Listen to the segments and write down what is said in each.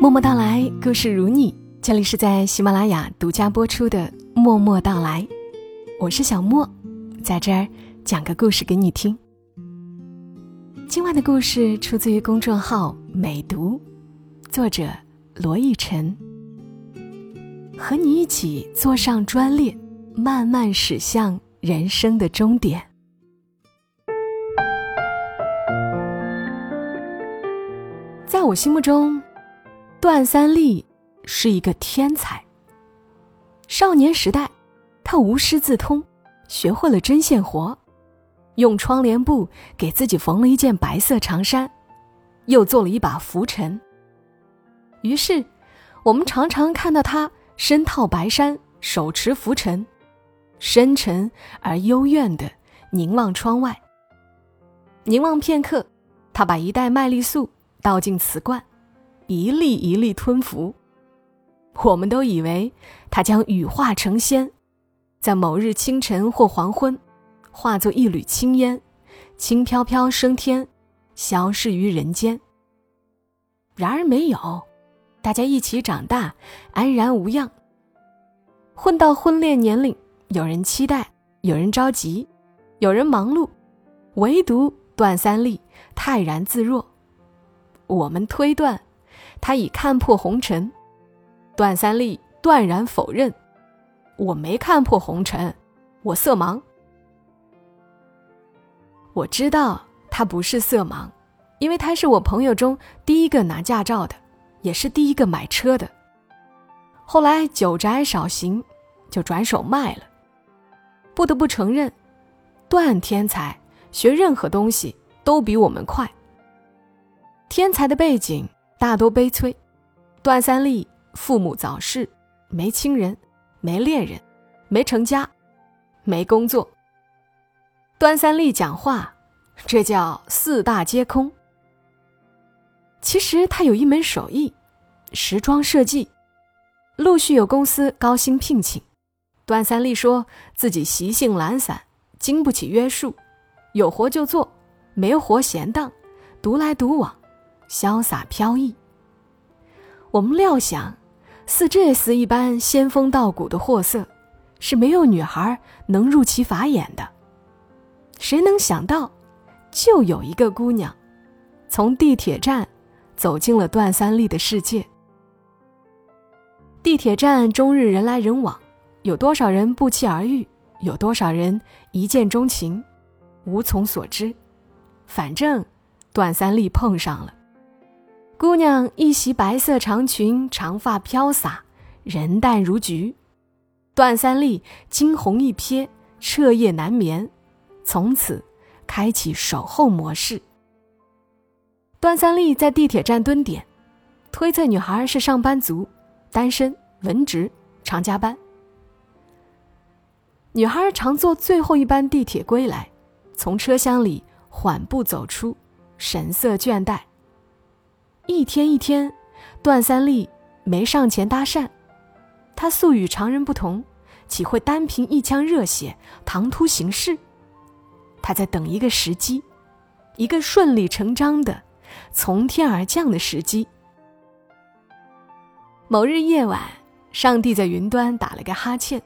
默默到来，故事如你。这里是在喜马拉雅独家播出的《默默到来》，我是小莫，在这儿讲个故事给你听。今晚的故事出自于公众号“美读”，作者罗逸晨。和你一起坐上专列，慢慢驶向人生的终点。在我心目中，段三立是一个天才。少年时代，他无师自通，学会了针线活，用窗帘布给自己缝了一件白色长衫，又做了一把拂尘。于是，我们常常看到他。身套白衫，手持拂尘，深沉而幽怨的凝望窗外。凝望片刻，他把一袋麦丽素倒进瓷罐，一粒一粒吞服。我们都以为他将羽化成仙，在某日清晨或黄昏，化作一缕青烟，轻飘飘升天，消失于人间。然而没有。大家一起长大，安然无恙。混到婚恋年龄，有人期待，有人着急，有人忙碌，唯独段三立泰然自若。我们推断，他已看破红尘。段三立断然否认：“我没看破红尘，我色盲。”我知道他不是色盲，因为他是我朋友中第一个拿驾照的。也是第一个买车的。后来久宅少行，就转手卖了。不得不承认，段天才学任何东西都比我们快。天才的背景大多悲催，段三立父母早逝，没亲人，没恋人，没成家，没工作。段三立讲话，这叫四大皆空。其实他有一门手艺，时装设计，陆续有公司高薪聘请。段三立说自己习性懒散，经不起约束，有活就做，没活闲荡，独来独往，潇洒飘逸。我们料想，似这厮一般仙风道骨的货色，是没有女孩能入其法眼的。谁能想到，就有一个姑娘，从地铁站。走进了段三立的世界。地铁站终日人来人往，有多少人不期而遇，有多少人一见钟情，无从所知。反正段三立碰上了。姑娘一袭白色长裙，长发飘洒，人淡如菊。段三立惊鸿一瞥，彻夜难眠，从此开启守候模式。段三立在地铁站蹲点，推测女孩是上班族，单身，文职，常加班。女孩常坐最后一班地铁归来，从车厢里缓步走出，神色倦怠。一天一天，段三立没上前搭讪，他素与常人不同，岂会单凭一腔热血唐突行事？他在等一个时机，一个顺理成章的。从天而降的时机。某日夜晚，上帝在云端打了个哈欠，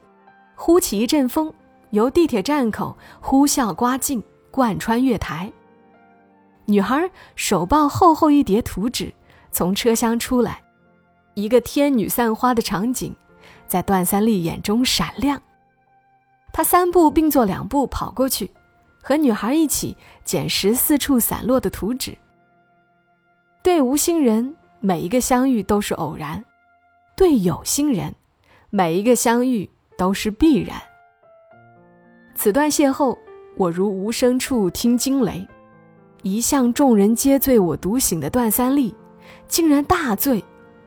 呼起一阵风，由地铁站口呼啸刮进，贯穿月台。女孩手抱厚厚一叠图纸，从车厢出来，一个天女散花的场景，在段三立眼中闪亮。他三步并作两步跑过去，和女孩一起捡拾四处散落的图纸。对无心人，每一个相遇都是偶然；对有心人，每一个相遇都是必然。此段邂逅，我如无声处听惊雷。一向众人皆醉我独醒的段三立，竟然大醉，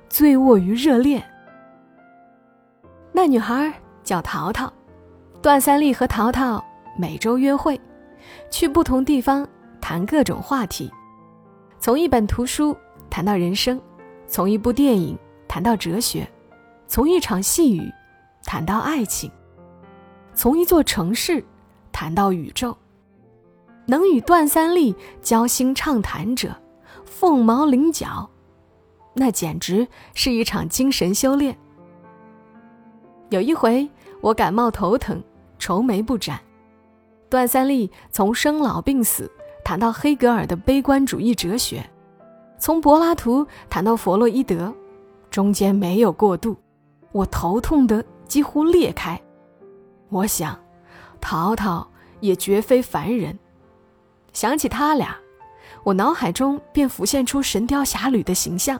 醉卧于热恋。那女孩叫淘淘，段三立和淘淘每周约会，去不同地方谈各种话题。从一本图书谈到人生，从一部电影谈到哲学，从一场细雨谈到爱情，从一座城市谈到宇宙。能与段三立交心畅谈者，凤毛麟角。那简直是一场精神修炼。有一回，我感冒头疼，愁眉不展。段三立从生老病死谈到黑格尔的悲观主义哲学，从柏拉图谈到弗洛伊德，中间没有过渡，我头痛得几乎裂开。我想，淘淘也绝非凡人。想起他俩，我脑海中便浮现出《神雕侠侣》的形象。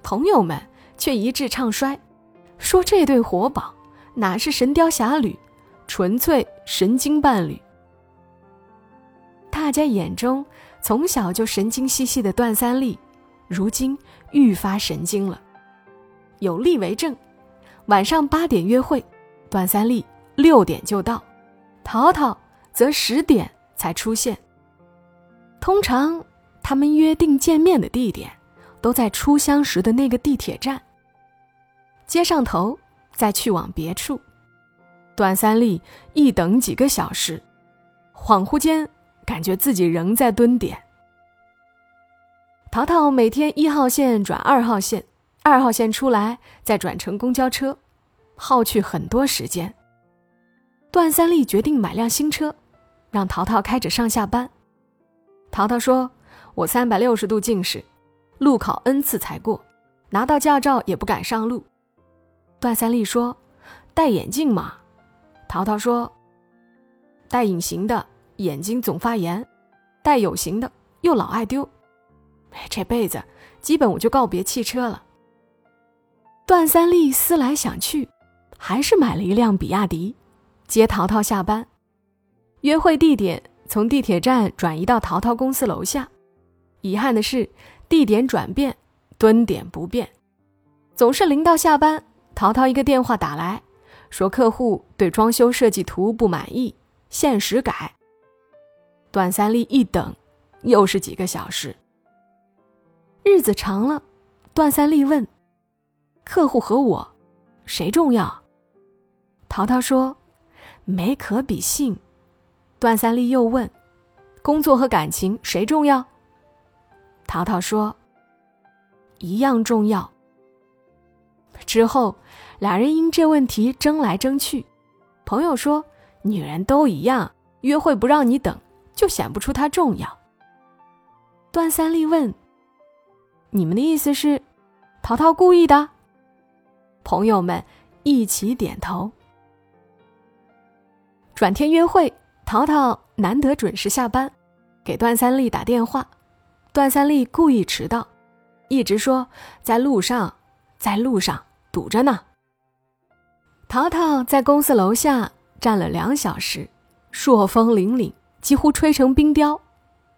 朋友们却一致唱衰。说这对活宝哪是神雕侠侣，纯粹神经伴侣。大家眼中从小就神经兮兮的段三立，如今愈发神经了。有例为证：晚上八点约会，段三立六点就到，淘淘则十点才出现。通常他们约定见面的地点，都在初相识的那个地铁站。接上头，再去往别处。段三立一等几个小时，恍惚间感觉自己仍在蹲点。淘淘每天一号线转二号线，二号线出来再转乘公交车，耗去很多时间。段三立决定买辆新车，让淘淘开着上下班。淘淘说：“我三百六十度近视，路考 N 次才过，拿到驾照也不敢上路。”段三立说：“戴眼镜嘛。”淘淘说：“戴隐形的眼睛总发炎，戴有形的又老爱丢。这辈子基本我就告别汽车了。”段三立思来想去，还是买了一辆比亚迪，接淘淘下班。约会地点从地铁站转移到淘淘公司楼下。遗憾的是，地点转变，蹲点不变，总是临到下班。淘淘一个电话打来，说客户对装修设计图不满意，限时改。段三立一等，又是几个小时。日子长了，段三立问：“客户和我，谁重要？”淘淘说：“没可比性。”段三立又问：“工作和感情谁重要？”淘淘说：“一样重要。”之后，俩人因这问题争来争去。朋友说：“女人都一样，约会不让你等，就显不出她重要。”段三立问：“你们的意思是，淘淘故意的？”朋友们一起点头。转天约会，淘淘难得准时下班，给段三立打电话。段三立故意迟到，一直说在路上，在路上。堵着呢。淘淘在公司楼下站了两小时，朔风凛凛，几乎吹成冰雕，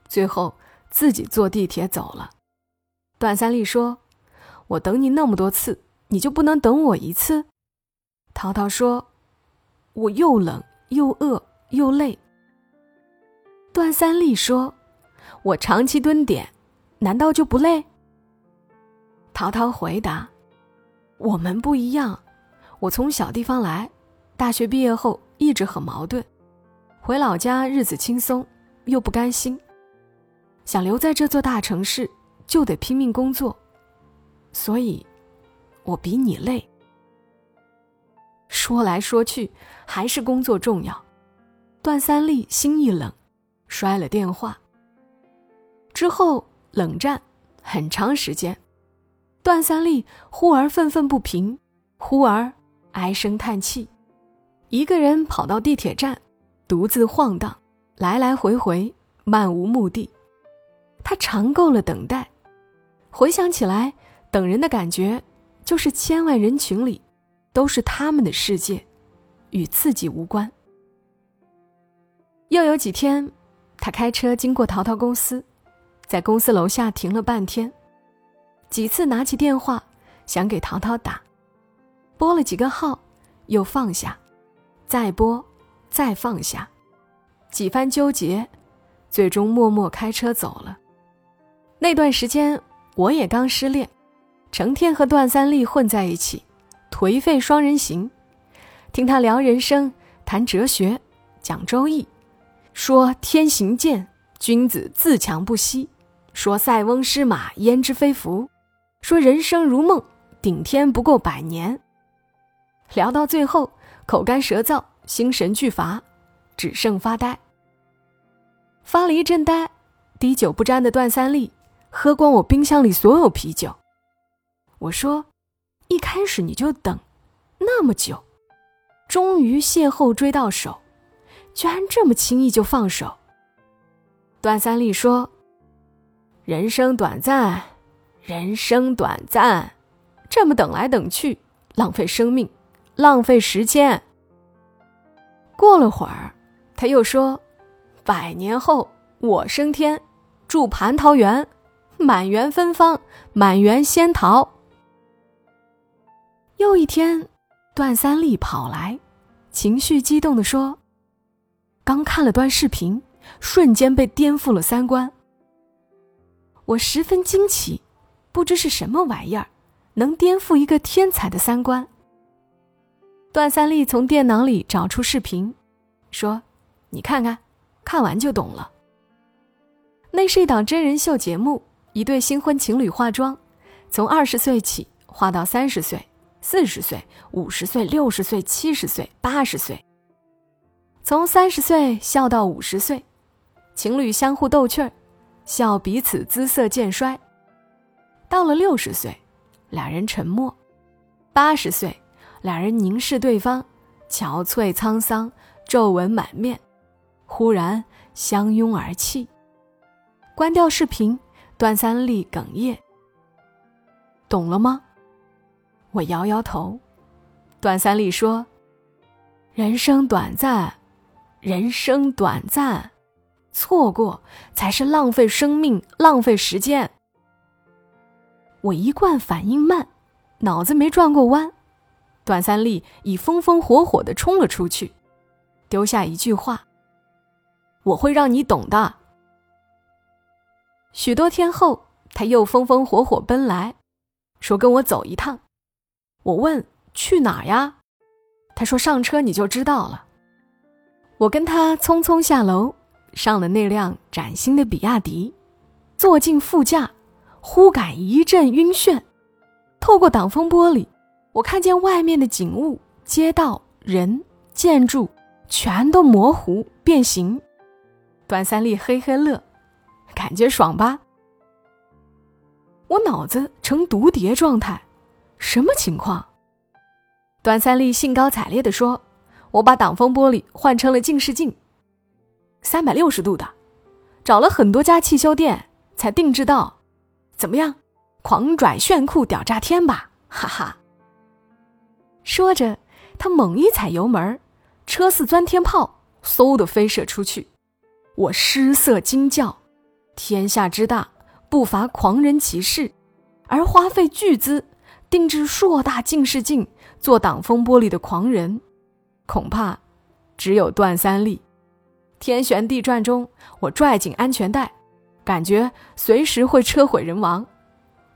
最后自己坐地铁走了。段三立说：“我等你那么多次，你就不能等我一次？”淘淘说：“我又冷又饿又累。”段三立说：“我长期蹲点，难道就不累？”淘淘回答。我们不一样，我从小地方来，大学毕业后一直很矛盾，回老家日子轻松，又不甘心，想留在这座大城市，就得拼命工作，所以，我比你累。说来说去，还是工作重要。段三立心一冷，摔了电话。之后冷战很长时间。段三立忽而愤愤不平，忽而唉声叹气，一个人跑到地铁站，独自晃荡，来来回回，漫无目的。他尝够了等待，回想起来，等人的感觉，就是千万人群里，都是他们的世界，与自己无关。又有几天，他开车经过淘淘公司，在公司楼下停了半天。几次拿起电话，想给淘淘打，拨了几个号，又放下，再拨，再放下，几番纠结，最终默默开车走了。那段时间我也刚失恋，成天和段三立混在一起，颓废双人行，听他聊人生，谈哲学，讲周易，说天行健，君子自强不息，说塞翁失马，焉知非福。说人生如梦，顶天不过百年。聊到最后，口干舌燥，心神俱乏，只剩发呆。发了一阵呆，滴酒不沾的段三立喝光我冰箱里所有啤酒。我说：“一开始你就等那么久，终于邂逅追到手，居然这么轻易就放手。”段三立说：“人生短暂，人生短暂，这么等来等去，浪费生命，浪费时间。”过了会儿，他又说：“百年后我升天，住蟠桃园，满园芬芳，满园仙桃。”又一天，段三立跑来，情绪激动地说：“刚看了段视频，瞬间被颠覆了三观。”我十分惊奇，不知是什么玩意儿，能颠覆一个天才的三观。段三立从电脑里找出视频，说：“你看看，看完就懂了。”那是一档真人秀节目，一对新婚情侣化妆，从二十岁起化到三十岁。四十岁、五十岁、六十岁、七十岁、八十岁，从三十岁笑到五十岁，情侣相互逗趣儿，笑彼此姿色渐衰。到了六十岁，两人沉默；八十岁，两人凝视对方，憔悴沧桑，皱纹满面，忽然相拥而泣。关掉视频，段三立哽咽：“懂了吗？”我摇摇头，段三立说：“人生短暂，人生短暂，错过才是浪费生命、浪费时间。”我一贯反应慢，脑子没转过弯，段三立已风风火火的冲了出去，丢下一句话：“我会让你懂的。”许多天后，他又风风火火奔来，说：“跟我走一趟。”我问去哪呀？他说上车你就知道了。我跟他匆匆下楼，上了那辆崭新的比亚迪，坐进副驾，忽感一阵晕眩。透过挡风玻璃，我看见外面的景物、街道、人、建筑全都模糊变形。段三立嘿嘿乐，感觉爽吧？我脑子呈毒蝶状态。什么情况？段三立兴高采烈地说：“我把挡风玻璃换成了近视镜，三百六十度的，找了很多家汽修店才定制到，怎么样？狂拽炫酷屌炸天吧！哈哈！”说着，他猛一踩油门，车似钻天炮，嗖的飞射出去。我失色惊叫：“天下之大，不乏狂人其事，而花费巨资。”定制硕大近视镜做挡风玻璃的狂人，恐怕只有段三立。天旋地转中，我拽紧安全带，感觉随时会车毁人亡。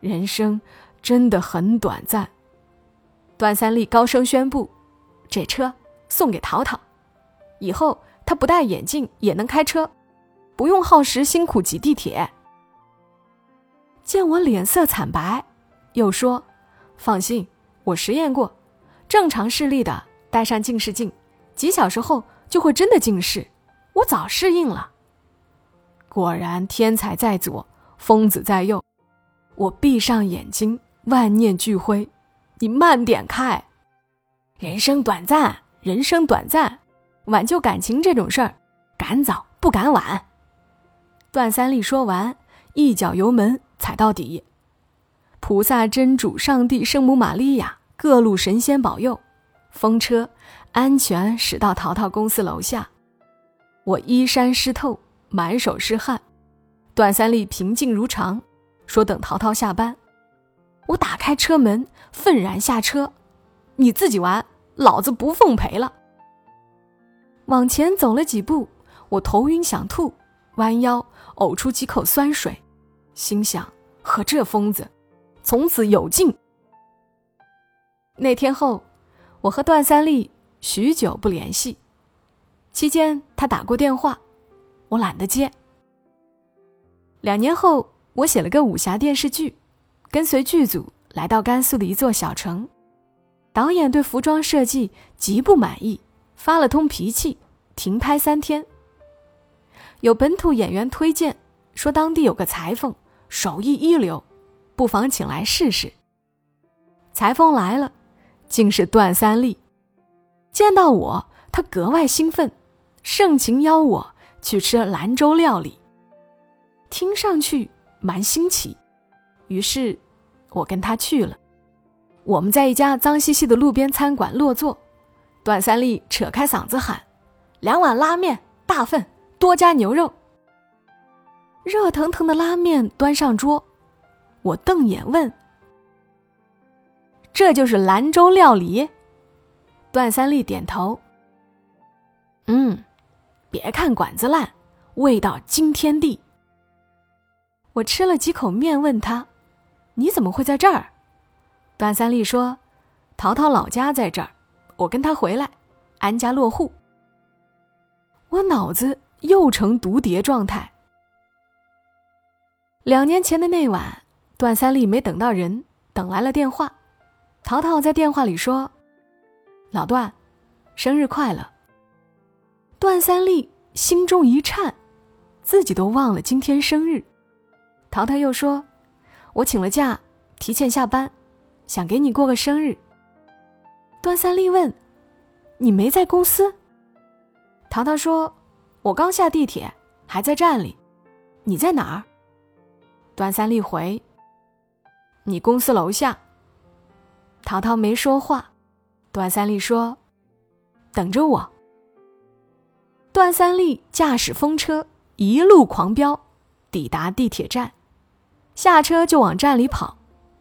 人生真的很短暂。段三立高声宣布：“这车送给淘淘，以后他不戴眼镜也能开车，不用耗时辛苦挤地铁。”见我脸色惨白，又说。放心，我实验过，正常视力的戴上近视镜，几小时后就会真的近视。我早适应了。果然，天才在左，疯子在右。我闭上眼睛，万念俱灰。你慢点开。人生短暂，人生短暂，挽救感情这种事儿，赶早不赶晚。段三立说完，一脚油门踩到底。菩萨真主、上帝、圣母玛利亚，各路神仙保佑，风车安全驶到淘淘公司楼下。我衣衫湿透，满手是汗。段三立平静如常，说等淘淘下班。我打开车门，愤然下车：“你自己玩，老子不奉陪了。”往前走了几步，我头晕想吐，弯腰呕出几口酸水，心想：和这疯子。从此有劲。那天后，我和段三立许久不联系。期间，他打过电话，我懒得接。两年后，我写了个武侠电视剧，跟随剧组来到甘肃的一座小城。导演对服装设计极不满意，发了通脾气，停拍三天。有本土演员推荐说，当地有个裁缝手艺一流，不妨请来试试。裁缝来了，竟是段三立。见到我，他格外兴奋，盛情邀我去吃兰州料理。听上去蛮新奇，于是我跟他去了。我们在一家脏兮兮的路边餐馆落座，段三立扯开嗓子喊：“两碗拉面，大份，多加牛肉。”热腾腾的拉面端上桌，我瞪眼问：“这就是兰州料理？”段三立点头：“嗯，别看馆子烂，味道惊天地。”我吃了几口面，问他：“你怎么会在这儿？”段三立说：“淘淘老家在这儿，我跟他回来，安家落户。”我脑子又成毒蝶状态。两年前的那晚，段三立没等到人，等来了电话。淘淘在电话里说：“老段，生日快乐。”段三立心中一颤，自己都忘了今天生日。淘淘又说：“我请了假，提前下班。”想给你过个生日。段三立问：“你没在公司？”淘淘说：“我刚下地铁，还在站里。你在哪儿？”段三立回：“你公司楼下。”淘淘没说话。段三立说：“等着我。”段三立驾驶风车一路狂飙，抵达地铁站，下车就往站里跑。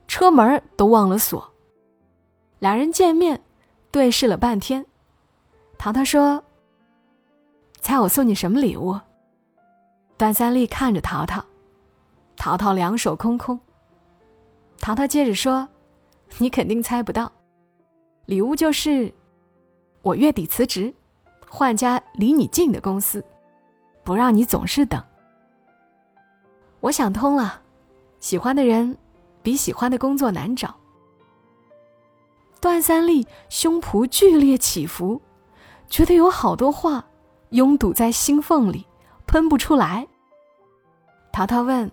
车门都忘了锁。两人见面，对视了半天。淘淘说：“猜我送你什么礼物？”段三立看着淘淘，淘淘两手空空。淘淘接着说：“你肯定猜不到，礼物就是我月底辞职，换家离你近的公司，不让你总是等。”我想通了，喜欢的人。比喜欢的工作难找。段三立胸脯剧烈起伏，觉得有好多话拥堵在心缝里，喷不出来。淘淘问：“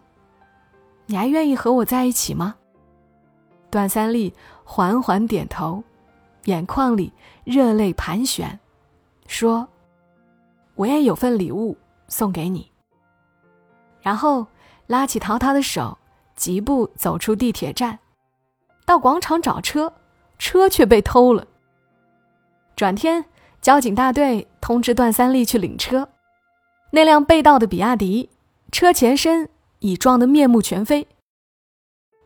你还愿意和我在一起吗？”段三立缓缓点头，眼眶里热泪盘旋，说：“我也有份礼物送给你。”然后拉起淘淘的手。疾步走出地铁站，到广场找车，车却被偷了。转天，交警大队通知段三立去领车。那辆被盗的比亚迪，车前身已撞得面目全非。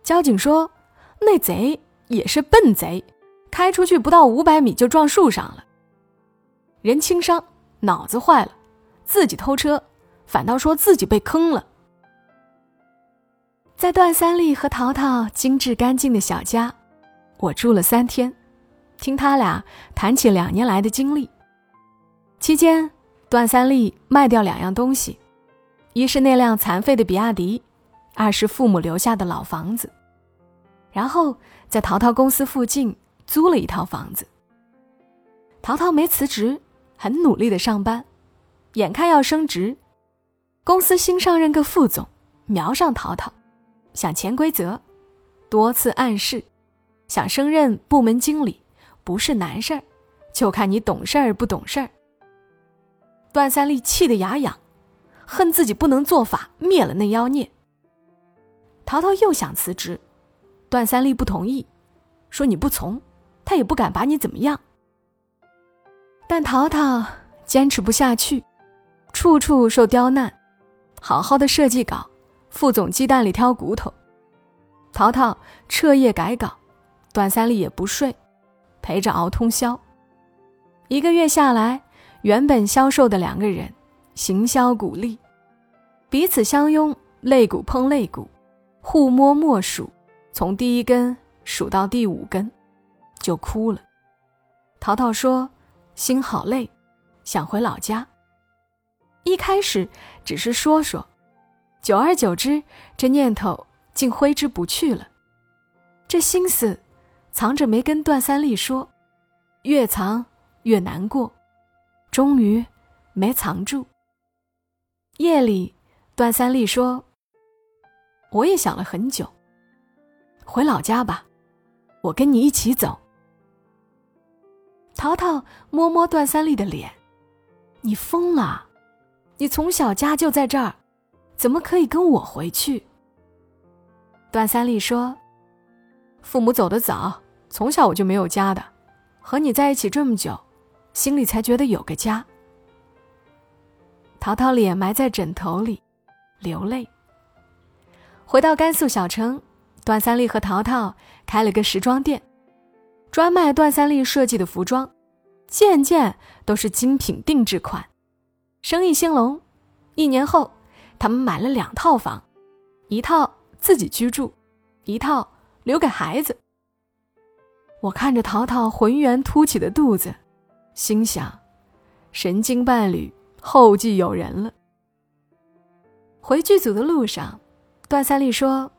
交警说：“那贼也是笨贼，开出去不到五百米就撞树上了。人轻伤，脑子坏了，自己偷车，反倒说自己被坑了。”在段三立和淘淘精致干净的小家，我住了三天，听他俩谈起两年来的经历。期间，段三立卖掉两样东西，一是那辆残废的比亚迪，二是父母留下的老房子。然后在淘淘公司附近租了一套房子。淘淘没辞职，很努力的上班，眼看要升职，公司新上任个副总，瞄上淘淘。想潜规则，多次暗示，想升任部门经理不是难事儿，就看你懂事儿不懂事儿。段三立气得牙痒，恨自己不能做法灭了那妖孽。淘淘又想辞职，段三立不同意，说你不从，他也不敢把你怎么样。但淘淘坚持不下去，处处受刁难，好好的设计稿。副总鸡蛋里挑骨头，淘淘彻夜改稿，段三立也不睡，陪着熬通宵。一个月下来，原本消瘦的两个人，行销鼓励，彼此相拥，肋骨碰肋骨，互摸默数，从第一根数到第五根，就哭了。淘淘说：“心好累，想回老家。”一开始只是说说。久而久之，这念头竟挥之不去了，这心思藏着没跟段三丽说，越藏越难过，终于没藏住。夜里，段三丽说：“我也想了很久，回老家吧，我跟你一起走。”淘淘摸摸段三丽的脸：“你疯了？你从小家就在这儿，怎么可以跟我回去？”段三丽说。父母走得早，从小我就没有家的，和你在一起这么久，心里才觉得有个家。淘淘脸埋在枕头里，流泪。回到甘肃小城，段三丽和淘淘开了个时装店，专卖段三丽设计的服装，件件都是精品定制款，生意兴隆。一年后，他们买了两套房，一套自己居住，一套。留给孩子。我看着淘淘浑圆凸起的肚子，心想：神经伴侣后继有人了。回剧组的路上，段三丽说：“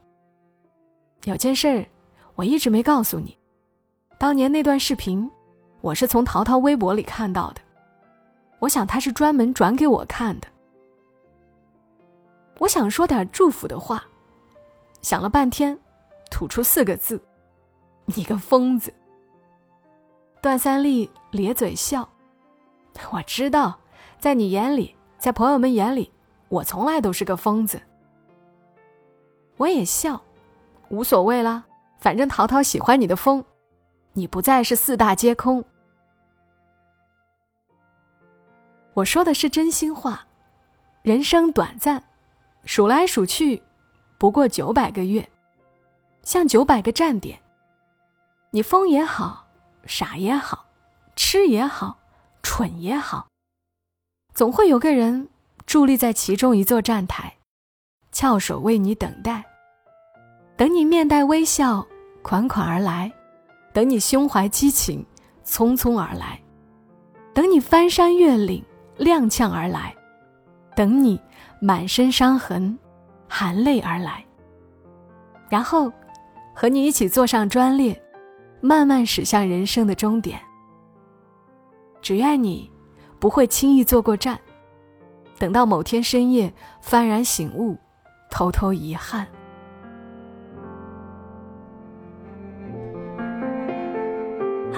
有件事，我一直没告诉你。当年那段视频，我是从淘淘微博里看到的。我想他是专门转给我看的。我想说点祝福的话，想了半天。”吐出四个字：“你个疯子。”段三丽咧嘴笑：“我知道，在你眼里，在朋友们眼里，我从来都是个疯子。”我也笑，无所谓啦，反正淘淘喜欢你的疯，你不再是四大皆空。我说的是真心话，人生短暂，数来数去，不过九百个月。像九百个站点，你疯也好，傻也好，吃也好，蠢也好，总会有个人伫立在其中一座站台，翘首为你等待，等你面带微笑款款而来，等你胸怀激情匆匆而来，等你翻山越岭踉跄而来，等你满身伤痕含泪而来，然后。和你一起坐上专列，慢慢驶向人生的终点。只愿你不会轻易坐过站，等到某天深夜幡然醒悟，偷偷遗憾。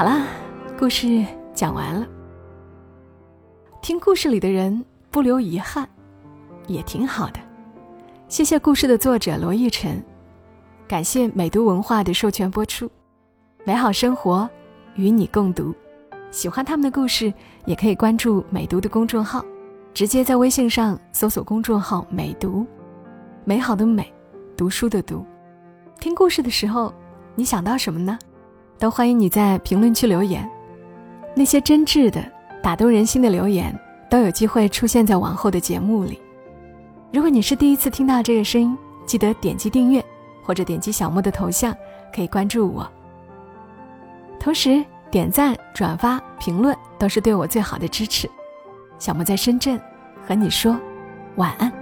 好啦，故事讲完了。听故事里的人不留遗憾，也挺好的。谢谢故事的作者罗奕晨。感谢美读文化的授权播出，美好生活与你共读。喜欢他们的故事，也可以关注美读的公众号，直接在微信上搜索公众号“美读”，美好的美，读书的读。听故事的时候，你想到什么呢？都欢迎你在评论区留言。那些真挚的、打动人心的留言，都有机会出现在往后的节目里。如果你是第一次听到这个声音，记得点击订阅。或者点击小莫的头像，可以关注我。同时点赞、转发、评论都是对我最好的支持。小莫在深圳，和你说晚安。